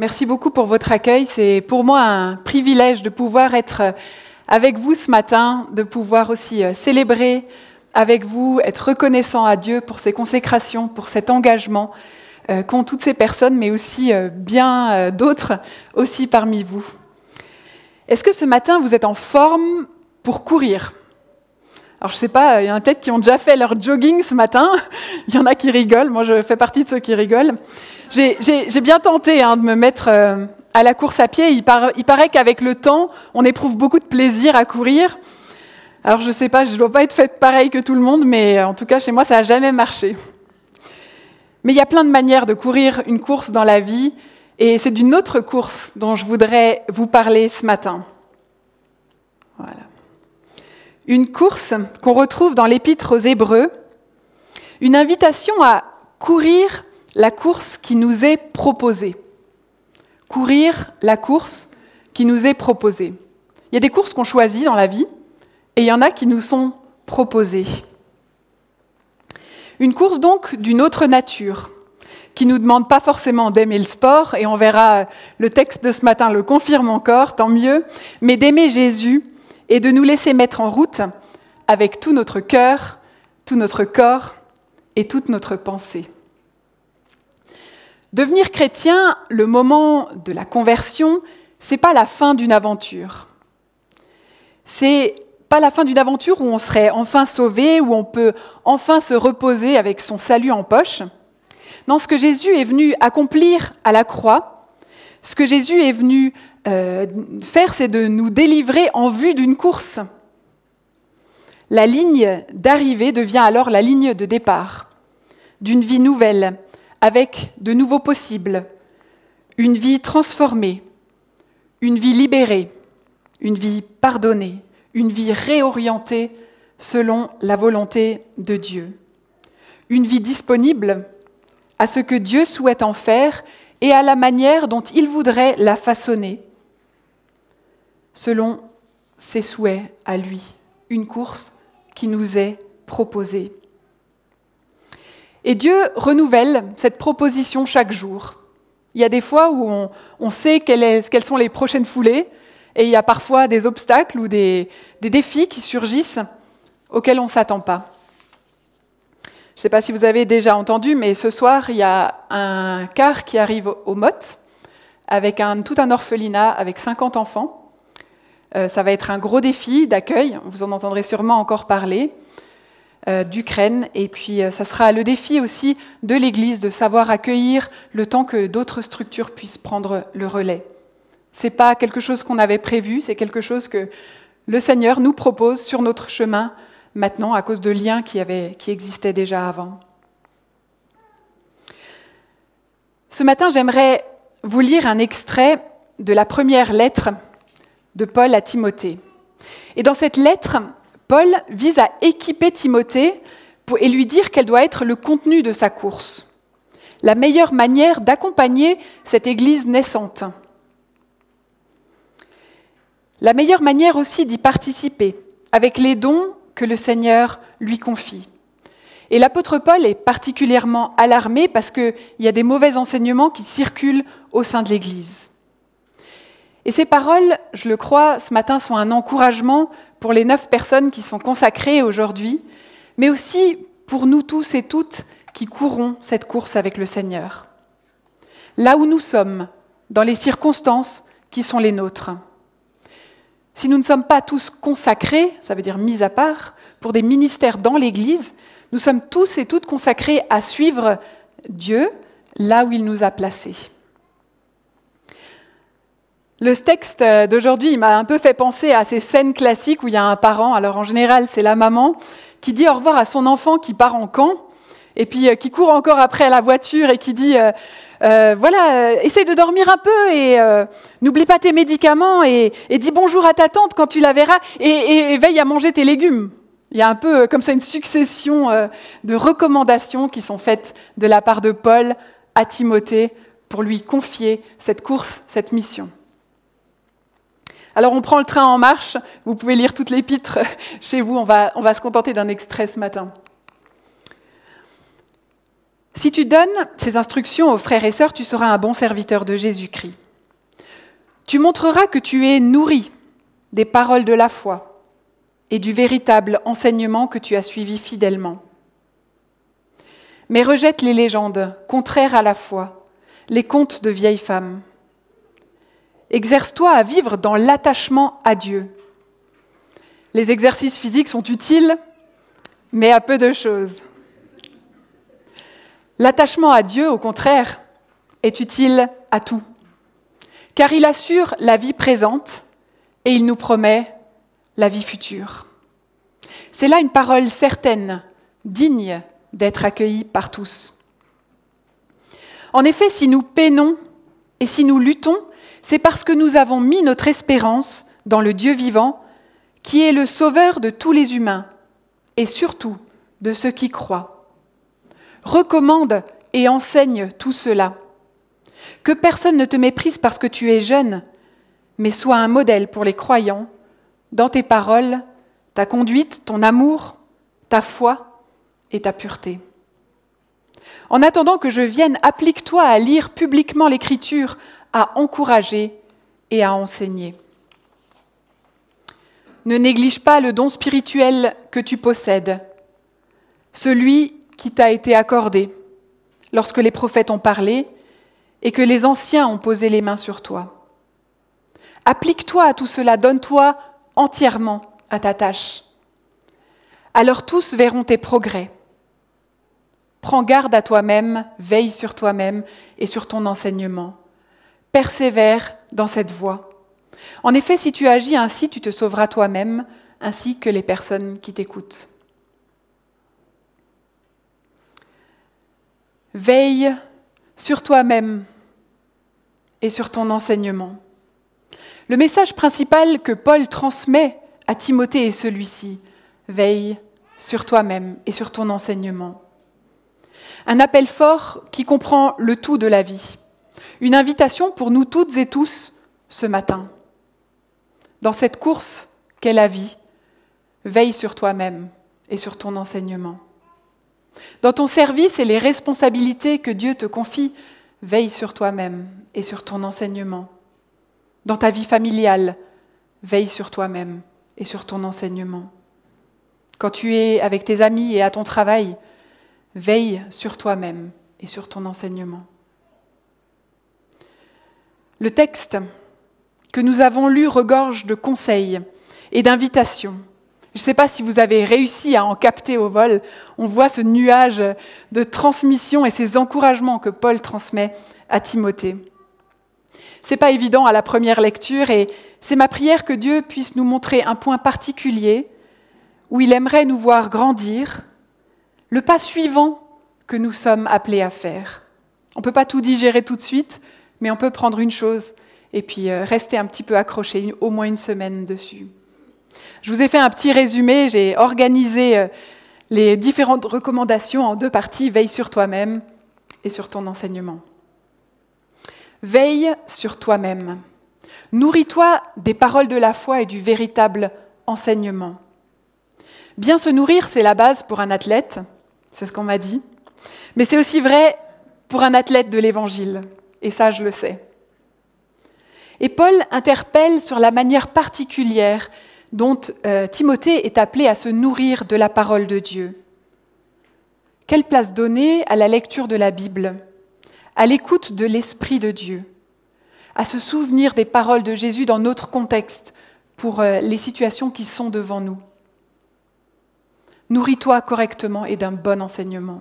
Merci beaucoup pour votre accueil. C'est pour moi un privilège de pouvoir être avec vous ce matin, de pouvoir aussi euh, célébrer avec vous, être reconnaissant à Dieu pour ses consécrations, pour cet engagement euh, qu'ont toutes ces personnes, mais aussi euh, bien d'autres aussi parmi vous. Est-ce que ce matin, vous êtes en forme pour courir? Alors je sais pas, il y en a peut-être qui ont déjà fait leur jogging ce matin. Il y en a qui rigolent. Moi, je fais partie de ceux qui rigolent. J'ai bien tenté hein, de me mettre euh, à la course à pied. Il, paraît qu'avec le temps, on éprouve beaucoup de plaisir à courir. Alors je sais pas, je ne dois pas être faite pareil que tout le monde, mais en tout cas chez moi, ça n'a jamais marché. Mais il y a plein de manières de courir une course dans la vie, et c'est d'une autre course dont je voudrais vous parler ce matin. Voilà. Une course qu'on retrouve dans l'épître aux Hébreux, une invitation à courir la course qui nous est proposée. Courir la course qui nous est proposée. Il y a des courses qu'on choisit dans la vie et il y en a qui nous sont proposées. Une course donc d'une autre nature, qui ne nous demande pas forcément d'aimer le sport, et on verra le texte de ce matin le confirme encore, tant mieux, mais d'aimer Jésus et de nous laisser mettre en route avec tout notre cœur, tout notre corps et toute notre pensée. Devenir chrétien, le moment de la conversion, c'est pas la fin d'une aventure. C'est pas la fin d'une aventure où on serait enfin sauvé, où on peut enfin se reposer avec son salut en poche. Non, ce que Jésus est venu accomplir à la croix, ce que Jésus est venu euh, faire, c'est de nous délivrer en vue d'une course. La ligne d'arrivée devient alors la ligne de départ d'une vie nouvelle, avec de nouveaux possibles, une vie transformée, une vie libérée, une vie pardonnée, une vie réorientée selon la volonté de Dieu, une vie disponible à ce que Dieu souhaite en faire et à la manière dont il voudrait la façonner, selon ses souhaits à lui, une course qui nous est proposée. Et Dieu renouvelle cette proposition chaque jour. Il y a des fois où on, sait quelles, sont les prochaines foulées, et il y a parfois des obstacles ou des, défis qui surgissent auxquels on ne s'attend pas. Je ne sais pas si vous avez déjà entendu, mais ce soir, il y a un car qui arrive au Mot, avec tout un orphelinat avec 50 enfants. Euh, ça va être un gros défi d'accueil, vous en entendrez sûrement encore parler. Euh, d'Ukraine. Et puis, euh, ça sera le défi aussi de l'Église de savoir accueillir le temps que d'autres structures puissent prendre le relais. Ce n'est pas quelque chose qu'on avait prévu, c'est quelque chose que le Seigneur nous propose sur notre chemin maintenant à cause de liens qui, qui existaient déjà avant. Ce matin, j'aimerais vous lire un extrait de la première lettre de Paul à Timothée. Et dans cette lettre, Paul vise à équiper Timothée et lui dire quel doit être le contenu de sa course, la meilleure manière d'accompagner cette Église naissante, la meilleure manière aussi d'y participer avec les dons que le Seigneur lui confie. Et l'apôtre Paul est particulièrement alarmé parce qu'il y a des mauvais enseignements qui circulent au sein de l'Église. Et ces paroles, je le crois, ce matin sont un encouragement pour les neuf personnes qui sont consacrées aujourd'hui, mais aussi pour nous tous et toutes qui courons cette course avec le Seigneur. Là où nous sommes, dans les circonstances qui sont les nôtres. Si nous ne sommes pas tous consacrés, ça veut dire mis à part, pour des ministères dans l'Église, nous sommes tous et toutes consacrés à suivre Dieu là où il nous a placés. Le texte d'aujourd'hui m'a un peu fait penser à ces scènes classiques où il y a un parent, alors en général c'est la maman, qui dit au revoir à son enfant qui part en camp, et puis euh, qui court encore après la voiture et qui dit euh, euh, voilà, essaye de dormir un peu et n'oublie pas tes médicaments et, dis bonjour à ta tante quand tu la verras et, veille à manger tes légumes. Il y a un peu comme ça une succession de recommandations qui sont faites de la part de Paul à Timothée pour lui confier cette course, cette mission. Alors on prend le train en marche, vous pouvez lire toutes les pitres chez vous, on va, on va se contenter d'un extrait ce matin. Si tu donnes ces instructions aux frères et sœurs, tu seras un bon serviteur de Jésus-Christ. Tu montreras que tu es nourri des paroles de la foi et du véritable enseignement que tu as suivi fidèlement. Mais rejette les légendes contraires à la foi, les contes de vieilles femmes. Exerce-toi à vivre dans l'attachement à Dieu. Les exercices physiques sont utiles, mais à peu de choses. L'attachement à Dieu, au contraire, est utile à tout, car il assure la vie présente et il nous promet la vie future. C'est là une parole certaine, digne d'être accueillie par tous. En effet, si nous peinons et si nous luttons, c'est parce que nous avons mis notre espérance dans le Dieu vivant, qui est le sauveur de tous les humains, et surtout de ceux qui croient. Recommande et enseigne tout cela. Que personne ne te méprise parce que tu es jeune, mais sois un modèle pour les croyants dans tes paroles, ta conduite, ton amour, ta foi et ta pureté. En attendant que je vienne, applique-toi à lire publiquement l'Écriture, à encourager et à enseigner. Ne néglige pas le don spirituel que tu possèdes, celui qui t'a été accordé lorsque les prophètes ont parlé et que les anciens ont posé les mains sur toi. Applique-toi à tout cela, donne-toi entièrement à ta tâche. Alors tous verront tes progrès. Prends garde à toi-même, veille sur toi-même et sur ton enseignement. Persévère dans cette voie. En effet, si tu agis ainsi, tu te sauveras toi-même, ainsi que les personnes qui t'écoutent. Veille sur toi-même et sur ton enseignement. Le message principal que Paul transmet à Timothée est celui-ci. Veille sur toi-même et sur ton enseignement. Un appel fort qui comprend le tout de la vie. Une invitation pour nous toutes et tous ce matin. Dans cette course qu'est la vie, veille sur toi-même et sur ton enseignement. Dans ton service et les responsabilités que Dieu te confie, veille sur toi-même et sur ton enseignement. Dans ta vie familiale, veille sur toi-même et sur ton enseignement. Quand tu es avec tes amis et à ton travail, veille sur toi-même et sur ton enseignement. Le texte que nous avons lu regorge de conseils et d'invitations. Je ne sais pas si vous avez réussi à en capter au vol. On voit ce nuage de transmission et ces encouragements que Paul transmet à Timothée. C'est pas évident à la première lecture et c'est ma prière que Dieu puisse nous montrer un point particulier où il aimerait nous voir grandir, le pas suivant que nous sommes appelés à faire. On ne peut pas tout digérer tout de suite, mais on peut prendre une chose et puis euh, rester un petit peu accroché, au moins une semaine dessus. Je vous ai fait un petit résumé, j'ai organisé euh, les différentes recommandations en deux parties, veille sur toi-même et sur ton enseignement. Veille sur toi-même. Nourris-toi des paroles de la foi et du véritable enseignement. Bien se nourrir, c'est la base pour un athlète, c'est ce qu'on m'a dit, mais c'est aussi vrai pour un athlète de l'Évangile, et ça je le sais. Et Paul interpelle sur la manière particulière dont euh, Timothée est appelé à se nourrir de la parole de Dieu. Quelle place donner à la lecture de la Bible à l'écoute de l'Esprit de Dieu, à se souvenir des paroles de Jésus dans notre contexte pour euh, les situations qui sont devant nous? Nourris-toi correctement et d'un bon enseignement.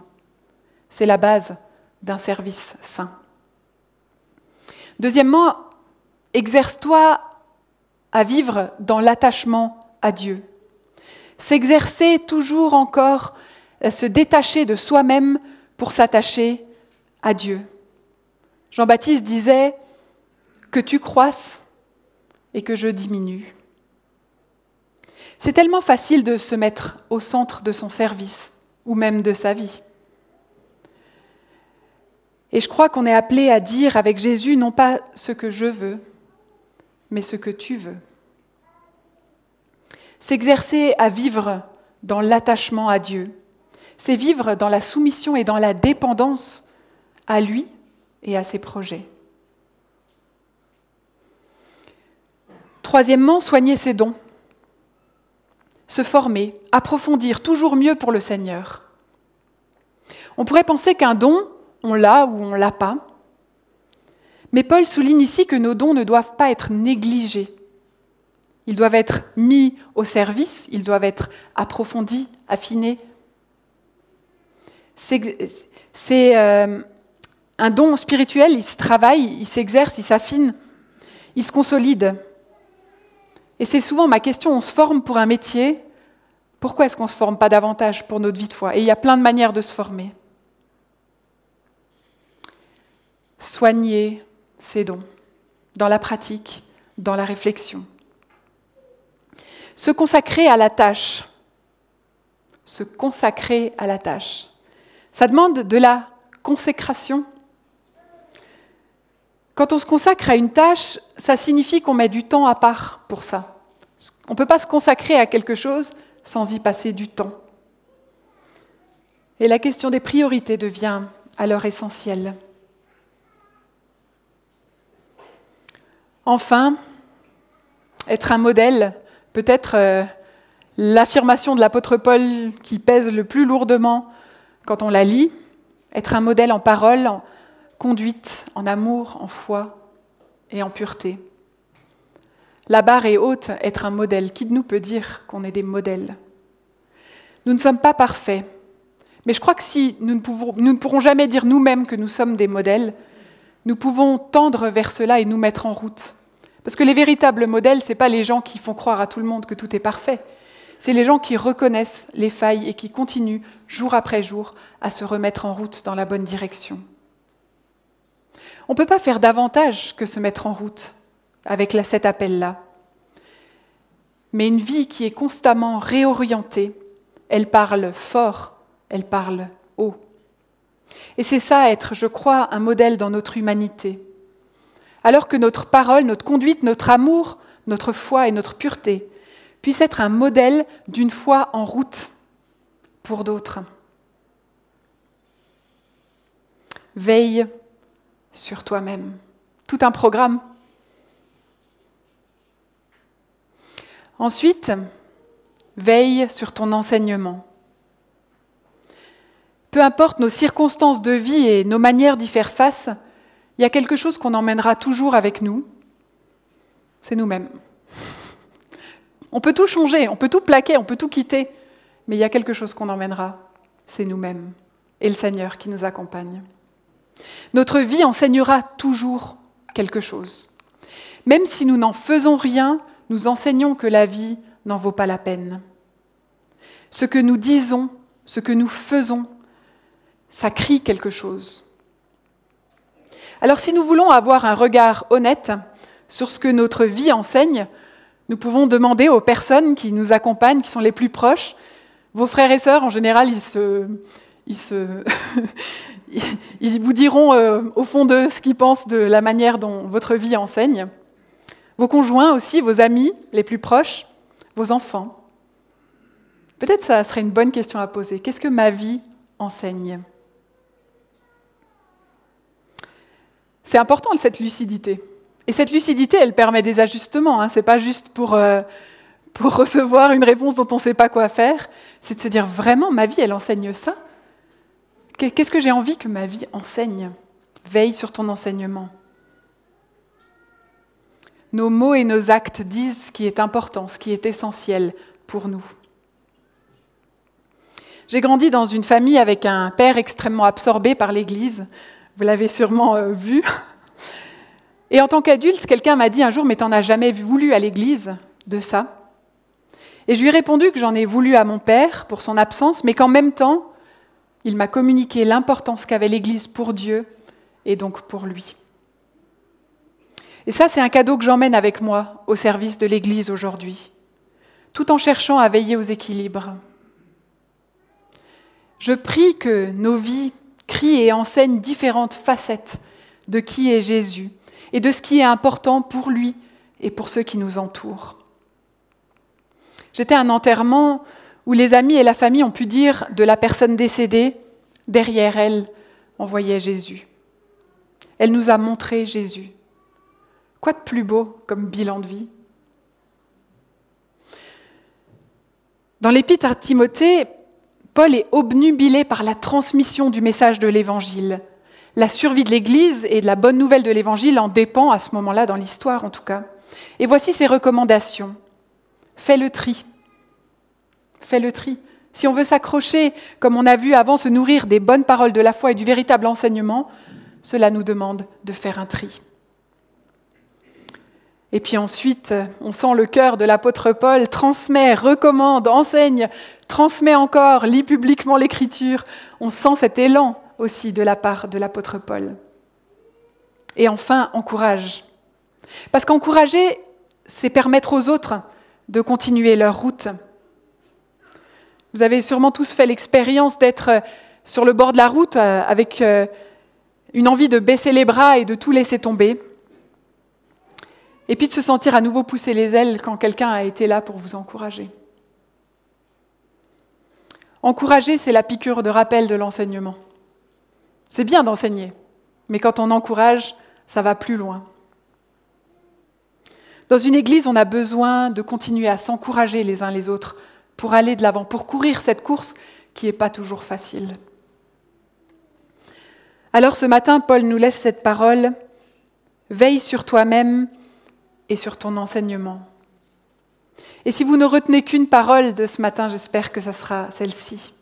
C'est la base d'un service saint. Deuxièmement, exerce-toi à vivre dans l'attachement à Dieu. S'exercer toujours encore, se détacher de soi-même pour s'attacher à Dieu. Jean-Baptiste disait que tu croisses et que je diminue. C'est tellement facile de se mettre au centre de son service ou même de sa vie. Et je crois qu'on est appelé à dire avec Jésus non pas ce que je veux, mais ce que tu veux. S'exercer à vivre dans l'attachement à Dieu, c'est vivre dans la soumission et dans la dépendance à lui et à ses projets. Troisièmement, soigner ses dons. Se former, approfondir toujours mieux pour le Seigneur. On pourrait penser qu'un don, on l'a ou on l'a pas. Mais Paul souligne ici que nos dons ne doivent pas être négligés. Ils doivent être mis au service, ils doivent être approfondis, affinés. C'est euh, un don spirituel, il se travaille, il s'exerce, il s'affine, il se consolide. Et c'est souvent ma question, on se forme pour un métier, pourquoi est-ce qu'on ne se forme pas davantage pour notre vie de foi? Et il y a plein de manières de se former. Soigner ses dons, dans la pratique, dans la réflexion. Se consacrer à la tâche. Se consacrer à la tâche. Ça demande de la consécration. Quand on se consacre à une tâche, ça signifie qu'on met du temps à part pour ça. On ne peut pas se consacrer à quelque chose sans y passer du temps. Et la question des priorités devient alors essentielle. Enfin, être un modèle, peut-être euh, l'affirmation de l'apôtre Paul qui pèse le plus lourdement quand on la lit, être un modèle en parole, en conduite, en amour, en foi et en pureté. La barre est haute, être un modèle. Qui de nous peut dire qu'on est des modèles? Nous ne sommes pas parfaits, mais je crois que si nous ne, nous ne pourrons jamais dire nous-mêmes que nous sommes des modèles, nous pouvons tendre vers cela et nous mettre en route. Parce que les véritables modèles, ce pas les gens qui font croire à tout le monde que tout est parfait. C'est les gens qui reconnaissent les failles et qui continuent, jour après jour, à se remettre en route dans la bonne direction. On ne peut pas faire davantage que se mettre en route avec cet appel-là. Mais une vie qui est constamment réorientée, elle parle fort, elle parle haut. Et c'est ça être, je crois, un modèle dans notre humanité. Alors que notre parole, notre conduite, notre amour, notre foi et notre pureté puissent être un modèle d'une foi en route pour d'autres. Veille sur toi-même. Tout un programme Ensuite, veille sur ton enseignement. Peu importe nos circonstances de vie et nos manières d'y faire face, il y a quelque chose qu'on emmènera toujours avec nous, c'est nous-mêmes. On peut tout changer, on peut tout plaquer, on peut tout quitter, mais il y a quelque chose qu'on emmènera, c'est nous-mêmes et le Seigneur qui nous accompagne. Notre vie enseignera toujours quelque chose. Même si nous n'en faisons rien, nous enseignons que la vie n'en vaut pas la peine. Ce que nous disons, ce que nous faisons, ça crie quelque chose. Alors si nous voulons avoir un regard honnête sur ce que notre vie enseigne, nous pouvons demander aux personnes qui nous accompagnent, qui sont les plus proches. Vos frères et sœurs, en général, ils, vous diront euh, au fond de ce qu'ils pensent de la manière dont votre vie enseigne vos conjoints aussi, vos amis les plus proches, vos enfants. Peut-être ça serait une bonne question à poser. Qu'est-ce que ma vie enseigne? C'est important cette lucidité. Et cette lucidité, elle permet des ajustements. Hein. Ce n'est pas juste pour, euh, pour recevoir une réponse dont on ne sait pas quoi faire. C'est de se dire vraiment, ma vie, elle enseigne ça? Qu'est-ce que j'ai envie que ma vie enseigne? Veille sur ton enseignement. Nos mots et nos actes disent ce qui est important, ce qui est essentiel pour nous. J'ai grandi dans une famille avec un père extrêmement absorbé par l'Église. Vous l'avez sûrement euh, vu. Et en tant qu'adulte, quelqu'un m'a dit un jour, mais t'en as jamais voulu à l'Église de ça? Et je lui ai répondu que j'en ai voulu à mon père pour son absence, mais qu'en même temps, il m'a communiqué l'importance qu'avait l'Église pour Dieu et donc pour lui. Et ça, c'est un cadeau que j'emmène avec moi au service de l'Église aujourd'hui, tout en cherchant à veiller aux équilibres. Je prie que nos vies crient et enseignent différentes facettes de qui est Jésus et de ce qui est important pour lui et pour ceux qui nous entourent. J'étais à un enterrement où les amis et la famille ont pu dire de la personne décédée, derrière elle, on voyait Jésus. Elle nous a montré Jésus. Quoi de plus beau comme bilan de vie? Dans l'épître à Timothée, Paul est obnubilé par la transmission du message de l'Évangile. La survie de l'Église et de la bonne nouvelle de l'Évangile en dépend à ce moment-là, dans l'histoire en tout cas. Et voici ses recommandations. Fais le tri. Fais le tri. Si on veut s'accrocher, comme on a vu avant, se nourrir des bonnes paroles de la foi et du véritable enseignement, cela nous demande de faire un tri. Et puis ensuite, on sent le cœur de l'apôtre Paul, transmet, recommande, enseigne, transmet encore, lit publiquement l'écriture. On sent cet élan aussi de la part de l'apôtre Paul. Et enfin, encourage. Parce qu'encourager, c'est permettre aux autres de continuer leur route. Vous avez sûrement tous fait l'expérience d'être sur le bord de la route euh, avec euh, une envie de baisser les bras et de tout laisser tomber. Et puis de se sentir à nouveau pousser les ailes quand quelqu'un a été là pour vous encourager. Encourager, c'est la piqûre de rappel de l'enseignement. C'est bien d'enseigner, mais quand on encourage, ça va plus loin. Dans une église, on a besoin de continuer à s'encourager les uns les autres pour aller de l'avant, pour courir cette course qui n'est pas toujours facile. Alors ce matin, Paul nous laisse cette parole, Veille sur toi-même et sur ton enseignement. Et si vous ne retenez qu'une parole de ce matin, j'espère que ce sera celle-ci.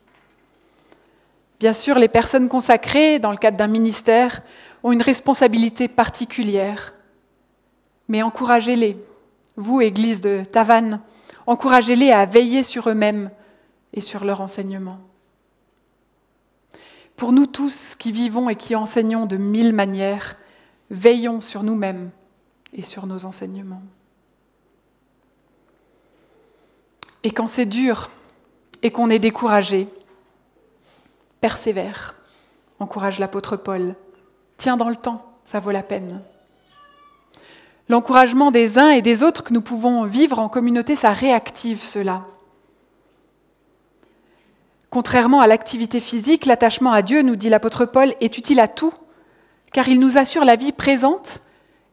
Bien sûr, les personnes consacrées dans le cadre d'un ministère ont une responsabilité particulière, mais encouragez-les, vous, Église de Tavannes, encouragez-les à veiller sur eux-mêmes et sur leur enseignement. Pour nous tous qui vivons et qui enseignons de mille manières, veillons sur nous-mêmes et sur nos enseignements. Et quand c'est dur et qu'on est découragé, persévère, encourage l'apôtre Paul. Tiens dans le temps, ça vaut la peine. L'encouragement des uns et des autres que nous pouvons vivre en communauté, ça réactive cela. Contrairement à l'activité physique, l'attachement à Dieu, nous dit l'apôtre Paul, est utile à tout, car il nous assure la vie présente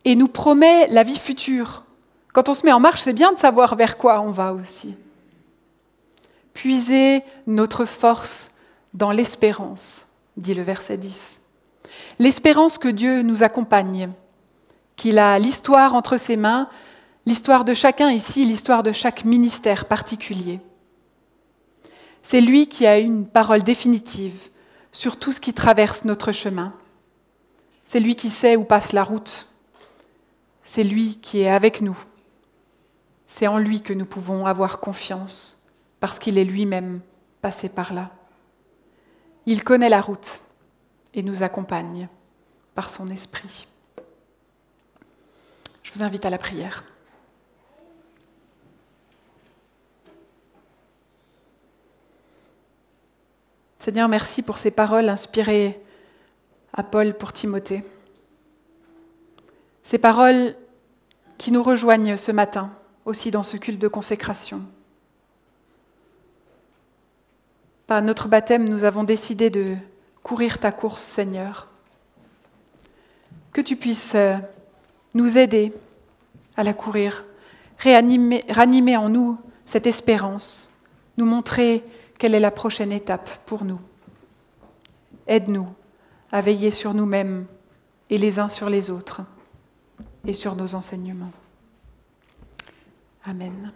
et nous promet la vie future. Quand on se met en marche, c'est bien de savoir vers quoi on va aussi. Puiser notre force dans l'espérance, dit le verset 10. L'espérance que Dieu nous accompagne, qu'il a l'histoire entre ses mains, l'histoire de chacun ici, l'histoire de chaque ministère particulier. C'est lui qui a une parole définitive sur tout ce qui traverse notre chemin. C'est lui qui sait où passe la route, c'est lui qui est avec nous. C'est en lui que nous pouvons avoir confiance, parce qu'il est lui-même passé par là. Il connaît la route et nous accompagne par son esprit. Je vous invite à la prière. Seigneur, merci pour ces paroles inspirées à Paul pour Timothée. Ces paroles qui nous rejoignent ce matin, aussi dans ce culte de consécration. Par notre baptême, nous avons décidé de courir ta course, Seigneur. Que tu puisses euh, nous aider à la courir, réanimer, ranimer en nous cette espérance, nous montrer quelle est la prochaine étape pour nous. Aide-nous à veiller sur nous-mêmes et les uns sur les autres et sur nos enseignements. Amen.